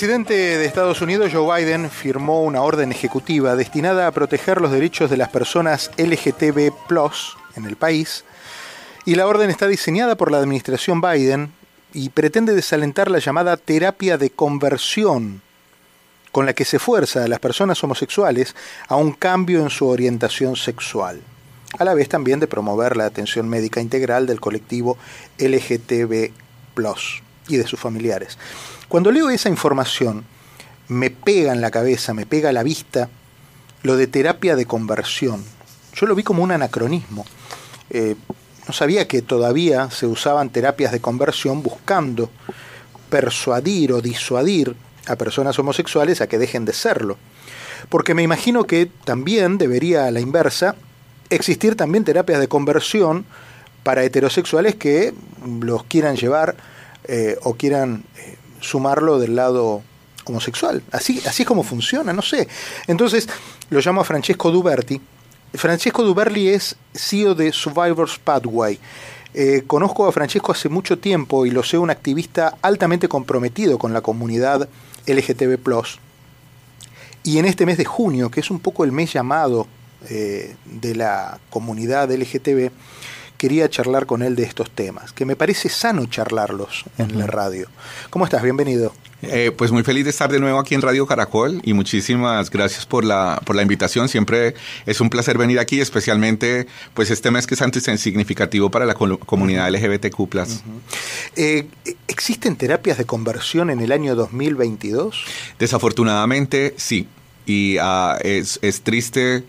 presidente de Estados Unidos, Joe Biden, firmó una orden ejecutiva destinada a proteger los derechos de las personas LGTB en el país, y la orden está diseñada por la administración Biden y pretende desalentar la llamada terapia de conversión, con la que se fuerza a las personas homosexuales a un cambio en su orientación sexual, a la vez también de promover la atención médica integral del colectivo LGTB y de sus familiares. Cuando leo esa información, me pega en la cabeza, me pega a la vista lo de terapia de conversión. Yo lo vi como un anacronismo. Eh, no sabía que todavía se usaban terapias de conversión buscando persuadir o disuadir a personas homosexuales a que dejen de serlo. Porque me imagino que también debería, a la inversa, existir también terapias de conversión para heterosexuales que los quieran llevar eh, o quieran eh, sumarlo del lado homosexual. Así, así es como funciona, no sé. Entonces lo llamo a Francesco Duberti. Francesco Duberli es CEO de Survivors Pathway. Eh, conozco a Francesco hace mucho tiempo y lo sé un activista altamente comprometido con la comunidad LGTB. Y en este mes de junio, que es un poco el mes llamado eh, de la comunidad LGTB, quería charlar con él de estos temas, que me parece sano charlarlos en la radio. ¿Cómo estás? Bienvenido. Eh, pues muy feliz de estar de nuevo aquí en Radio Caracol y muchísimas gracias por la, por la invitación. Siempre es un placer venir aquí, especialmente pues este mes que es antes significativo para la comunidad LGBTQ+. Eh, ¿Existen terapias de conversión en el año 2022? Desafortunadamente sí. Y ah, es, es triste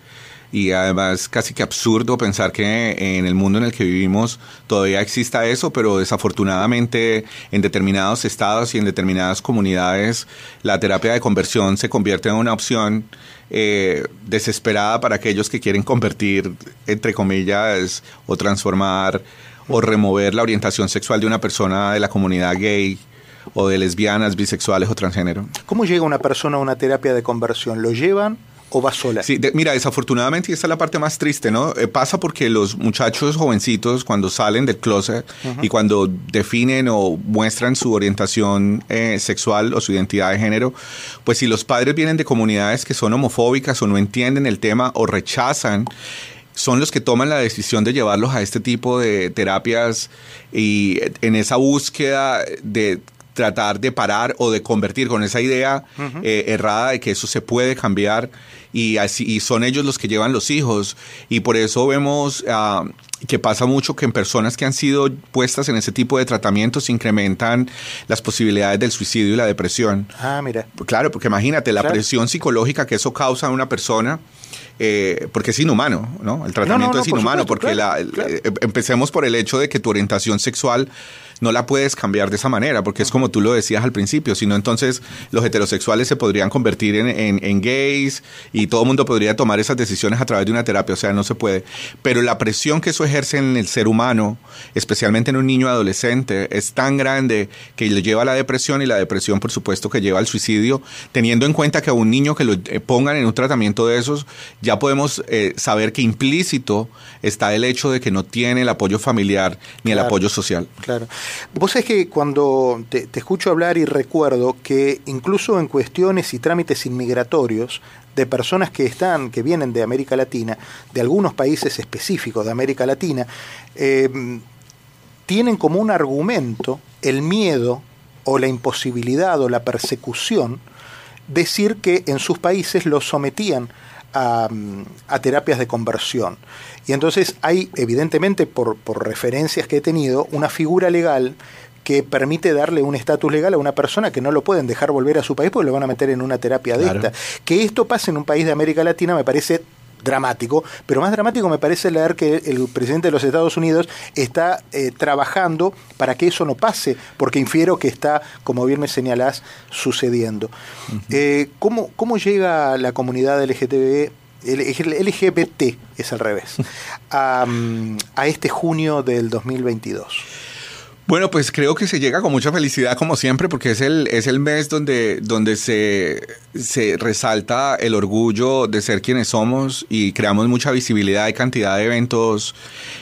y además casi que absurdo pensar que en el mundo en el que vivimos todavía exista eso, pero desafortunadamente en determinados estados y en determinadas comunidades la terapia de conversión se convierte en una opción eh, desesperada para aquellos que quieren convertir, entre comillas, o transformar o remover la orientación sexual de una persona de la comunidad gay o de lesbianas, bisexuales o transgénero. ¿Cómo llega una persona a una terapia de conversión? ¿Lo llevan? O va sola? Sí, mira, desafortunadamente, y esta es la parte más triste, ¿no? Eh, pasa porque los muchachos jovencitos, cuando salen del closet y cuando definen o muestran su orientación eh, sexual o su identidad de género, pues si los padres vienen de comunidades que son homofóbicas o no entienden el tema o rechazan, son los que toman la decisión de llevarlos a este tipo de terapias y en esa búsqueda de tratar de parar o de convertir con esa idea eh, errada de que eso se puede cambiar y así y son ellos los que llevan los hijos y por eso vemos uh, que pasa mucho que en personas que han sido puestas en ese tipo de tratamientos se incrementan las posibilidades del suicidio y la depresión. Ah, mira. Claro, porque imagínate la presión psicológica que eso causa en una persona. Eh, porque es inhumano, ¿no? El tratamiento es inhumano, porque la, eh, empecemos por el hecho de que tu orientación sexual no la puedes cambiar de esa manera, porque es como tú lo decías al principio, sino entonces los heterosexuales se podrían convertir en, gays y todo el mundo podría tomar esas decisiones a través de una terapia, o sea, no se puede. Pero la presión que eso ejerce en el ser humano, especialmente en un niño adolescente, es tan grande que le lleva a la depresión y la depresión, por supuesto, que lleva al suicidio, teniendo en cuenta que a un niño que lo eh, pongan en un tratamiento de esos, ya podemos eh, saber que implícito está el hecho de que no tiene el apoyo familiar ni el apoyo social. Claro. Vos sabés que cuando te, escucho hablar y recuerdo que incluso en cuestiones y trámites inmigratorios de personas que están, que vienen de América Latina, de algunos países específicos de América Latina, em, tienen como un argumento el miedo o la imposibilidad o la persecución decir que en sus países los sometían a, terapias de conversión. Y entonces hay, evidentemente, por, por referencias que he tenido, una figura legal que permite darle un estatus legal a una persona que no lo pueden dejar volver a su país porque lo van a meter en una terapia de esta. Que esto pase en un país de América Latina me parece dramático, pero más dramático me parece leer que el presidente de los Estados Unidos está eh, trabajando para que eso no pase, porque infiero que está, como bien me señalás, sucediendo. Eh, ¿cómo, ¿Cómo llega la comunidad LGTB LGBT, es al revés, a, a este junio del 2022? Bueno, pues creo que se llega con mucha felicidad como siempre porque es el, es el mes donde, donde se se resalta el orgullo de ser quienes somos y creamos mucha visibilidad y cantidad de eventos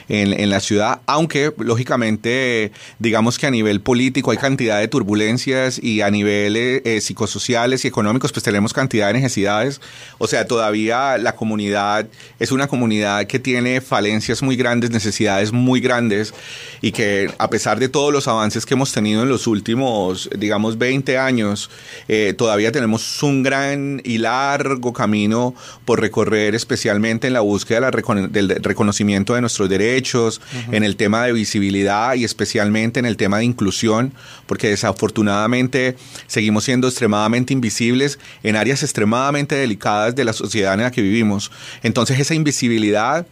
en, la ciudad, aunque lógicamente digamos que a nivel político hay cantidad de turbulencias y a niveles eh, psicosociales y económicos pues tenemos cantidad de necesidades. O sea, todavía la comunidad es una comunidad que tiene falencias muy grandes, necesidades muy grandes y que a pesar de todos los avances que hemos tenido en los últimos, digamos, 20 años, eh, todavía tenemos un gran y largo camino por recorrer, especialmente en la búsqueda del reconocimiento de nuestros derechos, en el tema de visibilidad y especialmente en el tema de inclusión, porque desafortunadamente seguimos siendo extremadamente invisibles en áreas extremadamente delicadas de la sociedad en la que vivimos. Entonces esa invisibilidad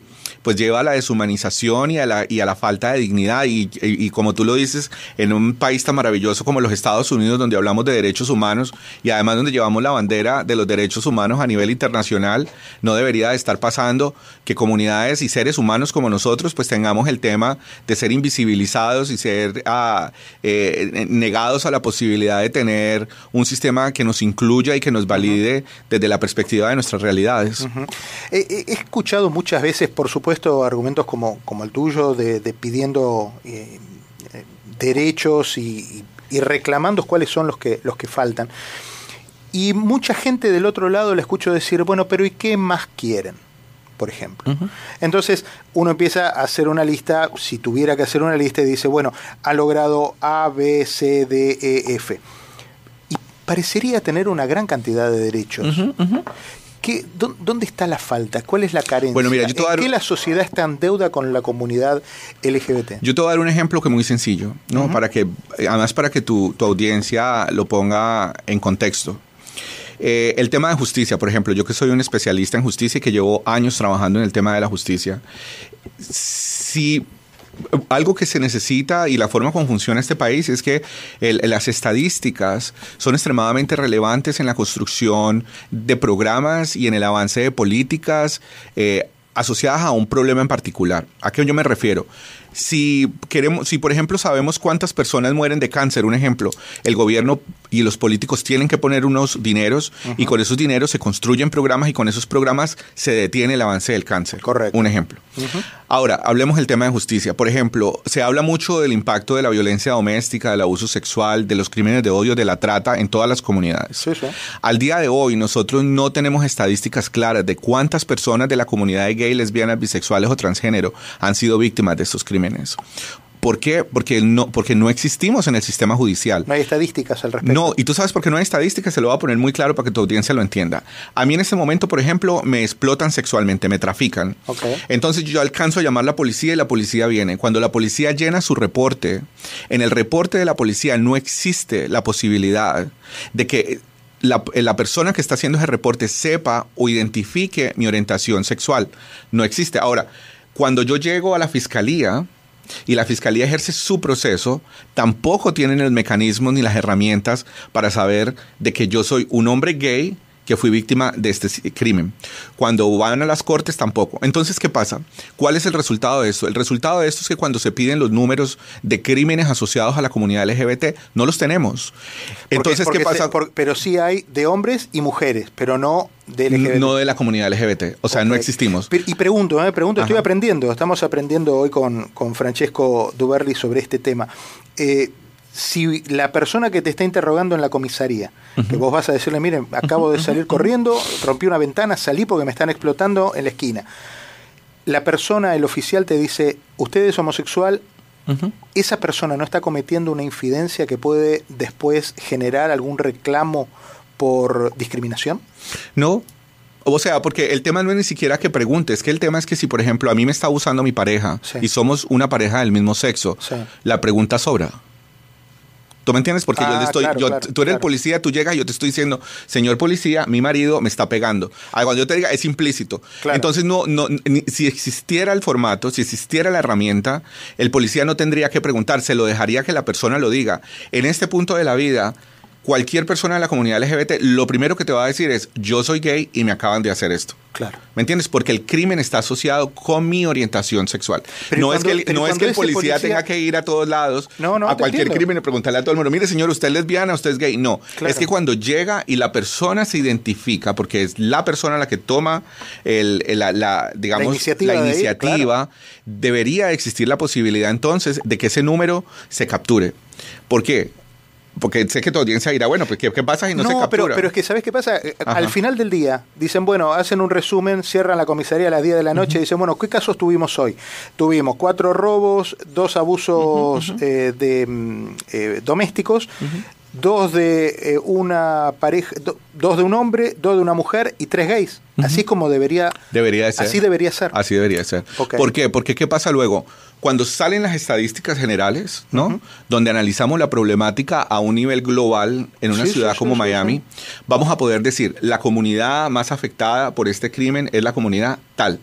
pues lleva a la deshumanización y a la, y a la falta de dignidad. Y, como tú lo dices, en un país tan maravilloso como los Estados Unidos, donde hablamos de derechos humanos y además donde llevamos la bandera de los derechos humanos a nivel internacional, no debería de estar pasando que comunidades y seres humanos como nosotros pues tengamos el tema de ser invisibilizados y ser ah, eh, negados a la posibilidad de tener un sistema que nos incluya y que nos valide desde la perspectiva de nuestras realidades. he escuchado muchas veces, por supuesto, argumentos como, como el tuyo de, pidiendo eh, eh, derechos y, reclamando cuáles son los que, los que faltan. Y mucha gente del otro lado le escucho decir, bueno, pero ¿y qué más quieren? Por ejemplo. Entonces uno empieza a hacer una lista, si tuviera que hacer una lista y dice, bueno, ha logrado A, B, C, D, E, F. Y parecería tener una gran cantidad de derechos. ¿Dónde está la falta? ¿Cuál es la carencia? Bueno, mira, yo ¿En qué la sociedad está en deuda con la comunidad LGBT? Yo te voy a dar un ejemplo que es muy sencillo, ¿no? para que, además para que tu, audiencia lo ponga en contexto. Eh, el tema de justicia, por ejemplo, yo que soy un especialista en justicia y que llevo años trabajando en el tema de la justicia, si algo que se necesita y la forma como funciona este país es que las estadísticas son extremadamente relevantes en la construcción de programas y en el avance de políticas eh, asociadas a un problema en particular. ¿A qué yo me refiero? Si queremos, si por ejemplo sabemos cuántas personas mueren de cáncer, un ejemplo, el gobierno y los políticos tienen que poner unos dineros y con esos dineros se construyen programas y con esos programas se detiene el avance del cáncer. Correcto. Un ejemplo. Ahora, hablemos del tema de justicia. Por ejemplo, se habla mucho del impacto de la violencia doméstica, del abuso sexual, de los crímenes de odio, de la trata en todas las comunidades. Sí, sí. Al día de hoy, nosotros no tenemos estadísticas claras de cuántas personas de la comunidad gay, lesbianas, bisexuales o transgénero han sido víctimas de estos crímenes. ¿Por qué? Porque no, porque no existimos en el sistema judicial. No hay estadísticas al respecto. No, y tú sabes por qué no hay estadísticas, se lo voy a poner muy claro para que tu audiencia lo entienda. A mí en este momento, por ejemplo, me explotan sexualmente, me trafican. Entonces yo alcanzo a llamar a la policía y la policía viene. Cuando la policía llena su reporte, en el reporte de la policía no existe la posibilidad de que la, la, persona que está haciendo ese reporte sepa o identifique mi orientación sexual. No existe. Ahora, cuando yo llego a la fiscalía, y la fiscalía ejerce su proceso, tampoco tienen el mecanismo ni las herramientas para saber de que yo soy un hombre gay que fui víctima de este crimen. Cuando van a las cortes tampoco. Entonces, ¿qué pasa? ¿Cuál es el resultado de esto? El resultado de esto es que cuando se piden los números de crímenes asociados a la comunidad LGBT, no los tenemos. Entonces, ¿qué pasa? pero sí hay de hombres y mujeres, pero no de LGBT. No de la comunidad LGBT. O sea, no existimos. Y pregunto, me ¿eh? pregunto, estoy aprendiendo. Estamos aprendiendo hoy con, con Francesco Duberli sobre este tema. Eh, si la persona que te está interrogando en la comisaría, que vos vas a decirle, miren, acabo de salir corriendo, rompí una ventana, salí porque me están explotando en la esquina. La persona, el oficial te dice, usted es homosexual, esa persona no está cometiendo una infidencia que puede después generar algún reclamo por discriminación? No, o sea, porque el tema no es ni siquiera que preguntes, que el tema es que si, por ejemplo, a mí me está abusando mi pareja y somos una pareja del mismo sexo, la pregunta sobra. ¿Tú me entiendes? Porque yo le ah, estoy, tú eres el policía, tú llegas y yo te estoy diciendo, señor policía, mi marido me está pegando. Ah, cuando yo te diga, es implícito. Entonces, no, no, si existiera el formato, si existiera la herramienta, el policía no tendría que preguntar, se lo dejaría que la persona lo diga. En este punto de la vida, cualquier persona de la comunidad LGBT, lo primero que te va a decir es, yo soy gay y me acaban de hacer esto. Claro. ¿Me entiendes? Porque el crimen está asociado con mi orientación sexual. Pero no es que el, no es que el ese policía, policía- tenga que ir a todos lados, No, no, a cualquier entiendo. crimen y preguntarle a todo el mundo, mire señor, usted es lesbiana, usted es gay. No, Claro. es que cuando llega y la persona se identifica, porque es la persona la que toma el, el- la, la, digamos, La iniciativa la de ir, iniciativa, debería existir la posibilidad entonces de que ese número se capture. ¿Por qué? Porque sé que tu audiencia dirá, bueno, pues ¿qué, qué pasa si no, se captura? pero, pero es que, ¿sabes qué pasa? Eh, Ajá. Al final del día, dicen, bueno, hacen un resumen, cierran la comisaría a las 10 de la noche y dicen, bueno, ¿qué casos tuvimos hoy? Tuvimos cuatro robos, dos abusos eh, de, mm, eh, domésticos, dos de eh, una pareja, do- dos de un hombre, dos de una mujer y tres gays. Así como debería, Debería de ser. así debería ser. Así debería ser. ¿Por qué? Porque ¿qué pasa luego? Cuando salen las estadísticas generales, ¿no? Donde analizamos la problemática a un nivel global en una sí, ciudad sí, como sí, Miami, vamos a poder decir, la comunidad más afectada por este crimen es la comunidad tal.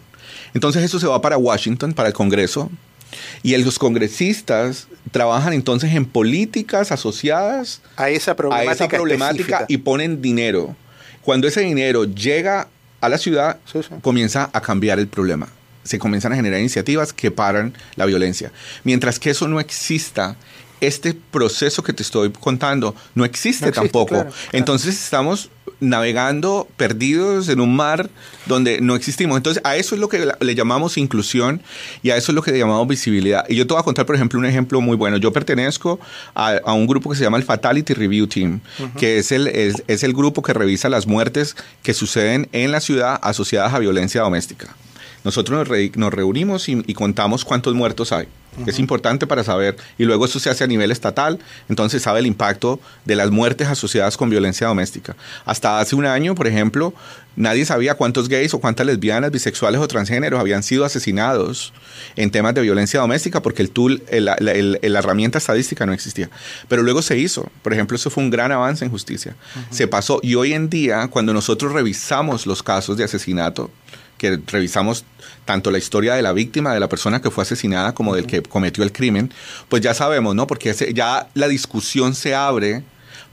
Entonces eso se va para Washington, para el Congreso, y el- los congresistas trabajan entonces en políticas asociadas A esa a problemática. esa problemática y ponen dinero. Cuando ese dinero llega a la ciudad, Sí, sí. comienza a cambiar el problema. Se comienzan a generar iniciativas que paran la violencia. Mientras que eso no exista, este proceso que te estoy contando no existe, No existe, tampoco. claro, claro. Entonces estamos navegando perdidos en un mar donde no existimos. Entonces a eso es lo que le llamamos inclusión y a eso es lo que le llamamos visibilidad. Y yo te voy a contar, por ejemplo, un ejemplo muy bueno. Yo pertenezco a, a un grupo que se llama el Fatality Review Team, que es el, es, es el grupo que revisa las muertes que suceden en la ciudad asociadas a violencia doméstica. Nosotros nos, re- nos reunimos y, y contamos cuántos muertos hay. Es importante para saber, y luego eso se hace a nivel estatal, entonces sabe el impacto de las muertes asociadas con violencia doméstica. Hasta hace un año, por ejemplo, nadie sabía cuántos gays o cuántas lesbianas, bisexuales o transgéneros habían sido asesinados en temas de violencia doméstica porque el tool, el- la, el- la herramienta estadística no existía. Pero luego se hizo. Por ejemplo, eso fue un gran avance en justicia. Se pasó y hoy en día, cuando nosotros revisamos los casos de asesinato, que revisamos tanto la historia de la víctima, de la persona que fue asesinada, como del que cometió el crimen, pues ya sabemos, ¿no? Porque ese- ya la discusión se abre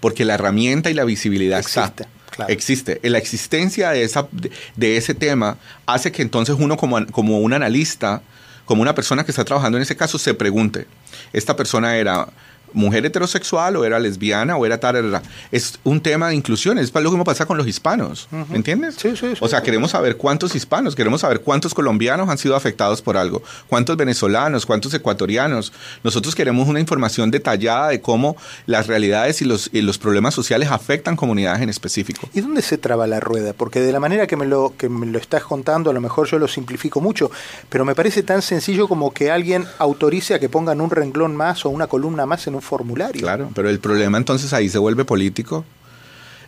porque la herramienta y la visibilidad Existe, está. claro. Existe. La existencia de, esa, de, de ese tema hace que entonces uno como, como un analista, como una persona que está trabajando en ese caso, se pregunte, ¿esta persona era mujer heterosexual o era lesbiana o era tal? era- Es un tema de inclusión, es lo mismo pasa con los hispanos, ¿me entiendes? Sí, sí, sí, o sea, queremos saber cuántos hispanos, queremos saber cuántos colombianos han sido afectados por algo, cuántos venezolanos, cuántos ecuatorianos. Nosotros queremos una información detallada de cómo las realidades y los, y los problemas sociales afectan comunidades en específico. ¿Y dónde se traba la rueda? Porque de la manera que me, lo, que me lo estás contando, a lo mejor yo lo simplifico mucho, pero me parece tan sencillo como que alguien autorice a que pongan un renglón más o una columna más en un formulario. Claro, pero el problema entonces ahí se vuelve político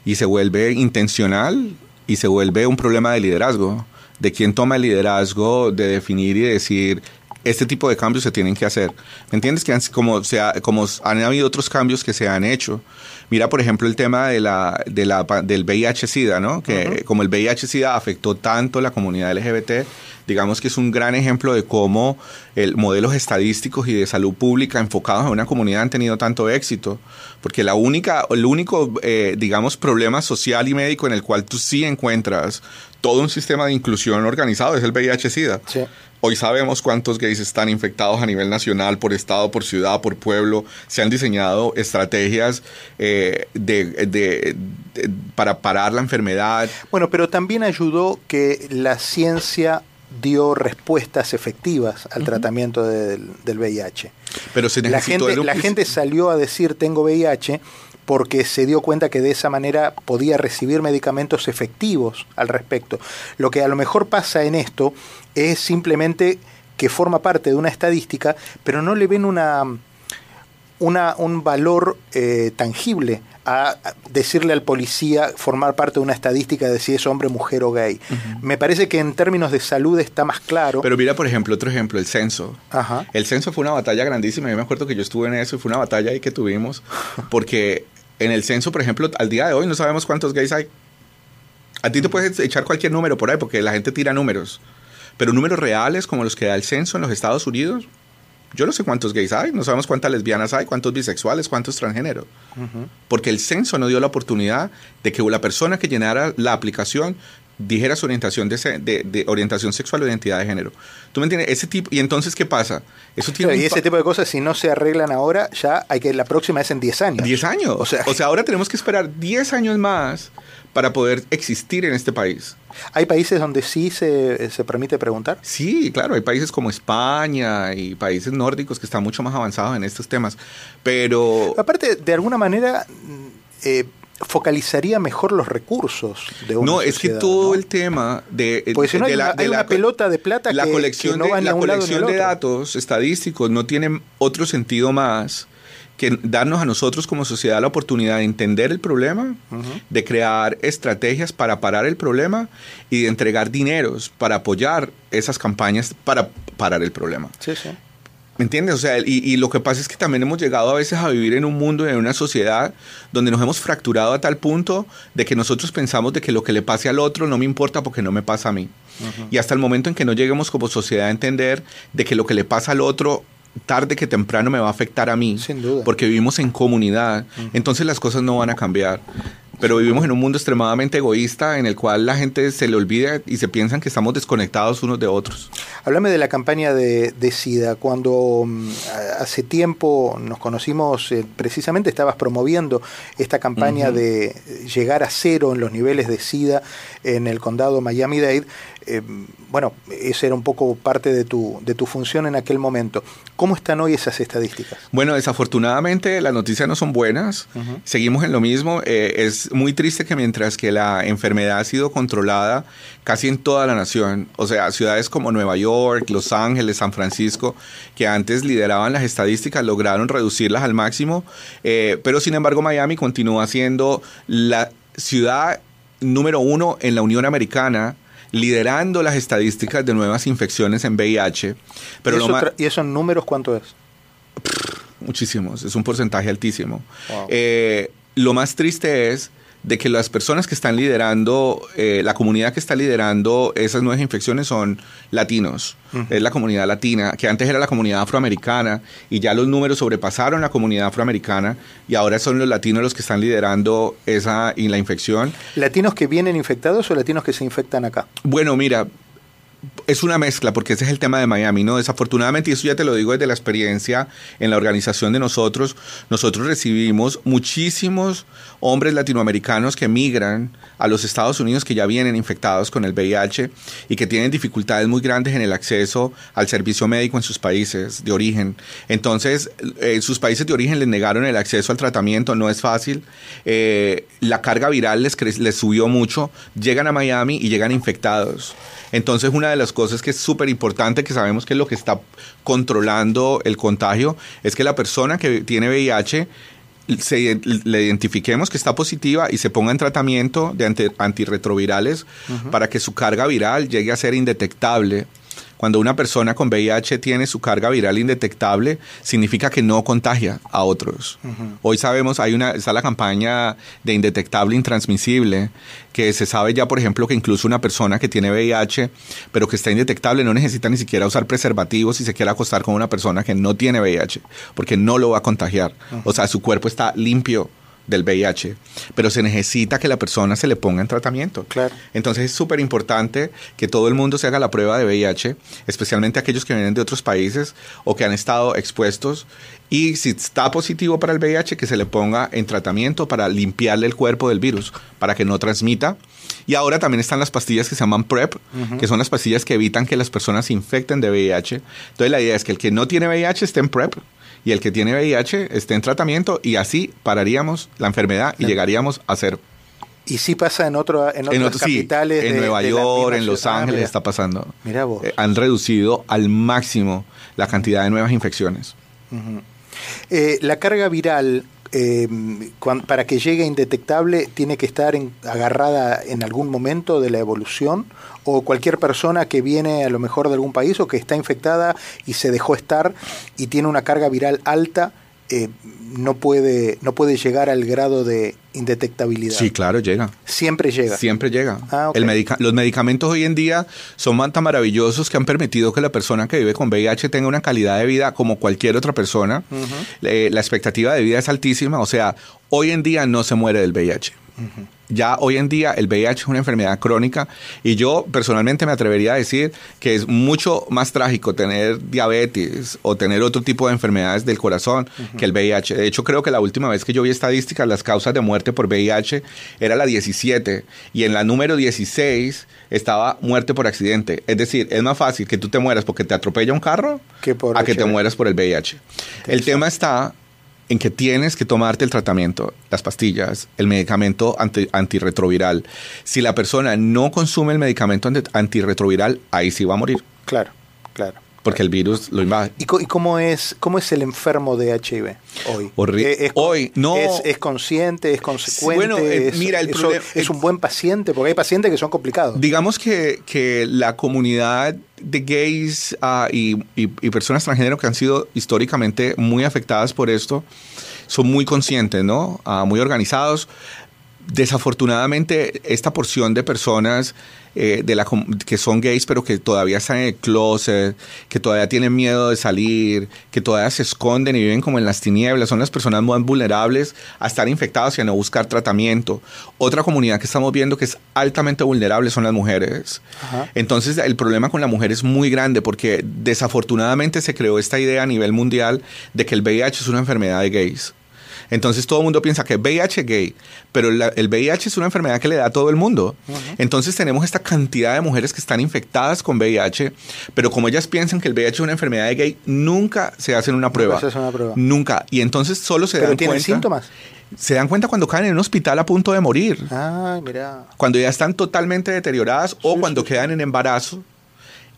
y se vuelve intencional y se vuelve un problema de liderazgo, de quién toma el liderazgo de definir y decir este tipo de cambios se tienen que hacer. ¿Me entiendes? Que han- como, se ha- como han habido otros cambios que se han hecho. Mira, por ejemplo, el tema de la, de la, del VIH-Sida, ¿no? Que como el VIH-Sida afectó tanto la comunidad LGBT, digamos que es un gran ejemplo de cómo el modelos estadísticos y de salud pública enfocados en una comunidad han tenido tanto éxito. Porque la única, el único, eh, digamos, problema social y médico en el cual tú sí encuentras todo un sistema de inclusión organizado es el VIH-Sida. Sí. Hoy sabemos cuántos gays están infectados a nivel nacional, por estado, por ciudad, por pueblo. Se han diseñado estrategias eh, de, de- de- para parar la enfermedad. Bueno, pero también ayudó que la ciencia dio respuestas efectivas al tratamiento del, del VIH. Pero se La gente, la gente salió a decir tengo VIH porque se dio cuenta que de esa manera podía recibir medicamentos efectivos al respecto. Lo que a lo mejor pasa en esto es simplemente que forma parte de una estadística, pero no le ven una, una, un valor eh, tangible a decirle al policía formar parte de una estadística de si es hombre, mujer o gay. Me parece que en términos de salud está más claro. Pero mira, por ejemplo, otro ejemplo, el censo. Ajá. El censo fue una batalla grandísima. Yo me acuerdo que yo estuve en eso y fue una batalla ahí que tuvimos. Porque en el censo, por ejemplo, al día de hoy no sabemos cuántos gays hay. A ti te puedes echar cualquier número por ahí porque la gente tira números. Pero números reales como los que da el censo en los Estados Unidos, yo no sé cuántos gays hay, no sabemos cuántas lesbianas hay, cuántos bisexuales, cuántos transgéneros. Porque el censo no dio la oportunidad de que la persona que llenara la aplicación dijera su orientación de, de- de orientación sexual o identidad de género. ¿Tú me entiendes? Ese tipo, y entonces, ¿qué pasa? Eso tiene y ese tipo de cosas, si no se arreglan ahora, ya hay que la próxima es en 10 años. 10 años. O sea, ahora tenemos que esperar 10 años más para poder existir en este país. ¿hay países donde sí se, se permite preguntar? Sí, claro, hay países como España y países nórdicos que están mucho más avanzados en estos temas, pero Aparte, de alguna manera, mm, eh, focalizaría mejor los recursos de una no, es que todo ¿no? el tema de, Porque si no de hay una- hay una pelota de plata la que- colección que no de, va la colección de datos estadísticos no tiene otro sentido más que darnos a nosotros como sociedad la oportunidad de entender el problema, de crear estrategias para parar el problema y de entregar dineros para apoyar esas campañas para parar el problema. Sí, sí. ¿Me entiendes? O sea, y, y lo que pasa es que también hemos llegado a veces a vivir en un mundo, en una sociedad donde nos hemos fracturado a tal punto de que nosotros pensamos de que lo que le pase al otro no me importa porque no me pasa a mí. Y hasta el momento en que no lleguemos como sociedad a entender de que lo que le pasa al otro tarde que temprano me va a afectar a mí, Sin duda. porque vivimos en comunidad, entonces las cosas no van a cambiar. Pero vivimos en un mundo extremadamente egoísta en el cual la gente se le olvida y se piensan que estamos desconectados unos de otros. Háblame de la campaña de, de SIDA. Cuando mm, hace tiempo nos conocimos, eh, precisamente estabas promoviendo esta campaña de llegar a cero en los niveles de SIDA en el condado Miami-Dade. Eh, bueno, esa era un poco parte de tu, de tu función en aquel momento. ¿Cómo están hoy esas estadísticas? Bueno, desafortunadamente las noticias no son buenas. Seguimos en lo mismo. Eh, es muy triste que mientras que la enfermedad ha sido controlada casi en toda la nación, o sea, ciudades como Nueva York, Los Ángeles, San Francisco, que antes lideraban las estadísticas, lograron reducirlas al máximo, eh, pero sin embargo Miami continúa siendo la ciudad número uno en la Unión Americana liderando las estadísticas de nuevas infecciones en VIH. Pero ¿Y, eso más... tra- ¿Y eso en números cuánto es? Muchísimos, es un porcentaje altísimo. Wow. Eh, lo más triste es de que las personas que están liderando, eh, la comunidad que está liderando esas nuevas infecciones son latinos. Es la comunidad latina, que antes era la comunidad afroamericana, y ya los números sobrepasaron la comunidad afroamericana, y ahora son los latinos los que están liderando esa y la infección. ¿Latinos que vienen infectados o latinos que se infectan acá? Bueno, mira, es una mezcla, porque ese es el tema de Miami, ¿no? Desafortunadamente, y eso ya te lo digo desde la experiencia en la organización de nosotros, nosotros recibimos muchísimos hombres latinoamericanos que migran a los Estados Unidos que ya vienen infectados con el VIH y que tienen dificultades muy grandes en el acceso al servicio médico en sus países de origen. Entonces, eh, sus países de origen les negaron el acceso al tratamiento, no es fácil. Eh, la carga viral les, les subió mucho, llegan a Miami y llegan infectados. Entonces, una de las cosas que es súper importante, que sabemos que es lo que está controlando el contagio, es que la persona que tiene VIH se, le identifiquemos que está positiva y se ponga en tratamiento de anti- antirretrovirales para que su carga viral llegue a ser indetectable. Cuando una persona con VIH tiene su carga viral indetectable, significa que no contagia a otros. Hoy sabemos, hay una, está la campaña de indetectable intransmisible, que se sabe ya, por ejemplo, que incluso una persona que tiene VIH, pero que está indetectable, no necesita ni siquiera usar preservativos si se quiere acostar con una persona que no tiene VIH, porque no lo va a contagiar. O sea, su cuerpo está limpio del VIH, pero se necesita que la persona se le ponga en tratamiento. Claro. Entonces es súper importante que todo el mundo se haga la prueba de VIH, especialmente aquellos que vienen de otros países o que han estado expuestos. Y si está positivo para el VIH, que se le ponga en tratamiento para limpiarle el cuerpo del virus, para que no transmita. Y ahora también están las pastillas que se llaman PrEP, que son las pastillas que evitan que las personas se infecten de VIH. Entonces la idea es que el que no tiene VIH esté en PrEP y el que tiene VIH esté en tratamiento y así pararíamos la enfermedad y llegaríamos a ser Y sí pasa en, otro, en otras en otro- sí, capitales. en de- Nueva de York, en Los. Ah, Ángeles está pasando. Mira vos. Eh, han reducido al máximo la cantidad de nuevas infecciones. Eh, la carga viral, cuan- para que llegue indetectable, tiene que estar agarrada en algún momento de la evolución, o cualquier persona que viene a lo mejor de algún país o que está infectada y se dejó estar y tiene una carga viral alta, eh, no, puede, no puede llegar al grado de indetectabilidad. Sí, claro, llega. Siempre llega. Siempre llega. Ah, ok. El medica- los medicamentos hoy en día son tan maravillosos que han permitido que la persona que vive con VIH tenga una calidad de vida como cualquier otra persona. Eh, la expectativa de vida es altísima, o sea, hoy en día no se muere del VIH. Ya hoy en día el VIH es una enfermedad crónica y yo personalmente me atrevería a decir que es mucho más trágico tener diabetes o tener otro tipo de enfermedades del corazón que el VIH. De hecho, creo que la última vez que yo vi estadísticas, las causas de muerte por VIH era la 17 y en la número 16 estaba muerte por accidente. Es decir, es más fácil que tú te mueras porque te atropella un carro que por a que te mueras por el VIH. El tema está en que tienes que tomarte el tratamiento, las pastillas, el medicamento antirretroviral. Si la persona no consume el medicamento antirretroviral, ahí sí va a morir. Claro, claro. Porque el virus lo invade. ¿Y, cómo, es, cómo es el enfermo de HIV hoy? ¿Es, hoy no. Es, consciente? ¿Es consecuente? bueno, eh, mira, el es, un buen paciente? Porque hay pacientes que son complicados. Digamos que, que la comunidad de gays ah, y, personas transgénero que han sido históricamente muy afectadas por esto son muy conscientes, ¿no? Ah, muy organizados. Desafortunadamente, esta porción de personas eh, de la, que son gays, pero que todavía están en el closet, que todavía tienen miedo de salir, que todavía se esconden y viven como en las tinieblas, son las personas más vulnerables a estar infectadas y a no buscar tratamiento. Otra comunidad que estamos viendo que es altamente vulnerable son las mujeres. Entonces, el problema con la mujer es muy grande porque desafortunadamente se creó esta idea a nivel mundial de que el VIH es una enfermedad de gays. Entonces todo el mundo piensa que VIH es gay, pero el VIH es una enfermedad que le da a todo el mundo. Entonces tenemos esta cantidad de mujeres que están infectadas con VIH, pero como ellas piensan que el VIH es una enfermedad de gay, nunca se hacen una prueba. Nunca se una prueba. Nunca. Y entonces solo se dan cuenta. síntomas? se dan cuenta cuando caen en un hospital a punto de morir. Ah, mira. Cuando ya están totalmente deterioradas o cuando quedan en embarazo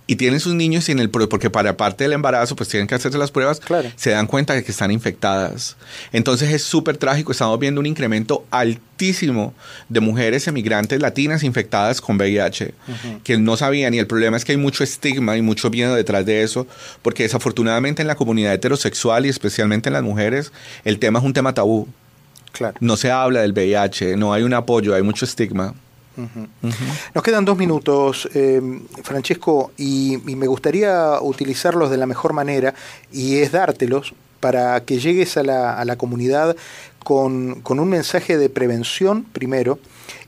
y tienen sus niños y en el porque para parte del embarazo pues tienen que hacerse las pruebas, se dan cuenta de que están infectadas. Entonces es súper trágico, estamos viendo un incremento altísimo de mujeres emigrantes latinas infectadas con VIH que no sabían y el problema es que hay mucho estigma y mucho miedo detrás de eso, porque desafortunadamente en la comunidad heterosexual y especialmente en las mujeres el tema es un tema tabú. Claro. No se habla del VIH, no hay un apoyo, hay mucho estigma. Nos quedan dos minutos, eh, Francesco, y, me gustaría utilizarlos de la mejor manera y es dártelos para que llegues a la, comunidad con, un mensaje de prevención primero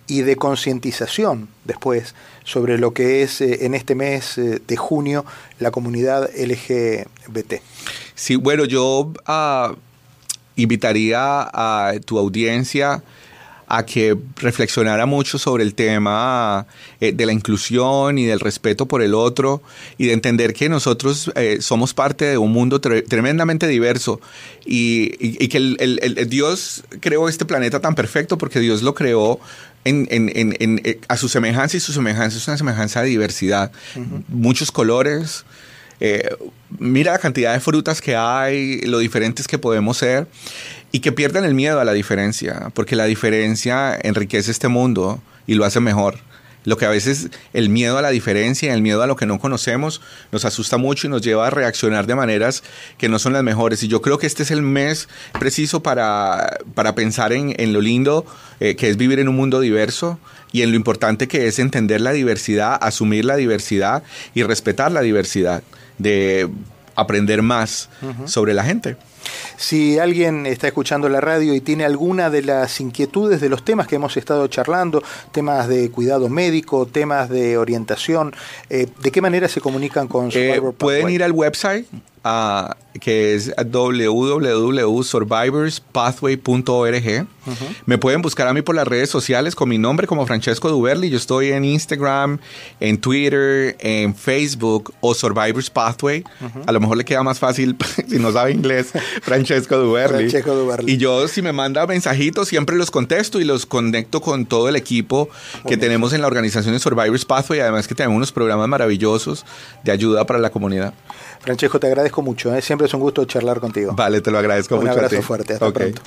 y de concientización después sobre lo que es eh, en este mes eh, de junio la comunidad LGBT. Sí, bueno, yo ah, invitaría a tu audiencia que reflexionara mucho sobre el tema eh, de la inclusión y del respeto por el otro y de entender que nosotros eh, somos parte de un mundo tremendamente diverso. Y, que el, Dios creó este planeta tan perfecto porque Dios lo creó en, eh, a su semejanza y su semejanza es una semejanza de diversidad. Muchos colores, mira la cantidad de frutas que hay, lo diferentes que podemos ser y que pierdan el miedo a la diferencia, porque la diferencia enriquece este mundo y lo hace mejor. Lo que a veces el miedo a la diferencia, el miedo a lo que no conocemos, nos asusta mucho y nos lleva a reaccionar de maneras que no son las mejores. Y yo creo que este es el mes preciso para, para pensar en, en lo lindo eh, que es vivir en un mundo diverso y en lo importante que es entender la diversidad, asumir la diversidad y respetar la diversidad, de aprender más sobre la gente. Si alguien está escuchando la radio y tiene alguna de las inquietudes de los temas que hemos estado charlando, temas de cuidado médico, temas de orientación, eh, ¿de qué manera se comunican con Survivor eh, Pueden ir al website que es www.survivorspathway.org. Me pueden buscar a mí por las redes sociales con mi nombre como Francesco Duberli. Yo estoy en Instagram, en Twitter, en Facebook o Survivors Pathway. A lo mejor le queda más fácil si no sabe inglés, Francesco Duberli. Y yo si me manda mensajitos siempre los contesto y los conecto con todo el equipo que tenemos en la organización de Survivors Pathway. Además que tenemos unos programas maravillosos de ayuda para la comunidad. Francesco, te agradezco mucho. ¿eh? Siempre es un gusto charlar contigo. Vale, te lo agradezco mucho. Un abrazo fuerte. Hasta pronto.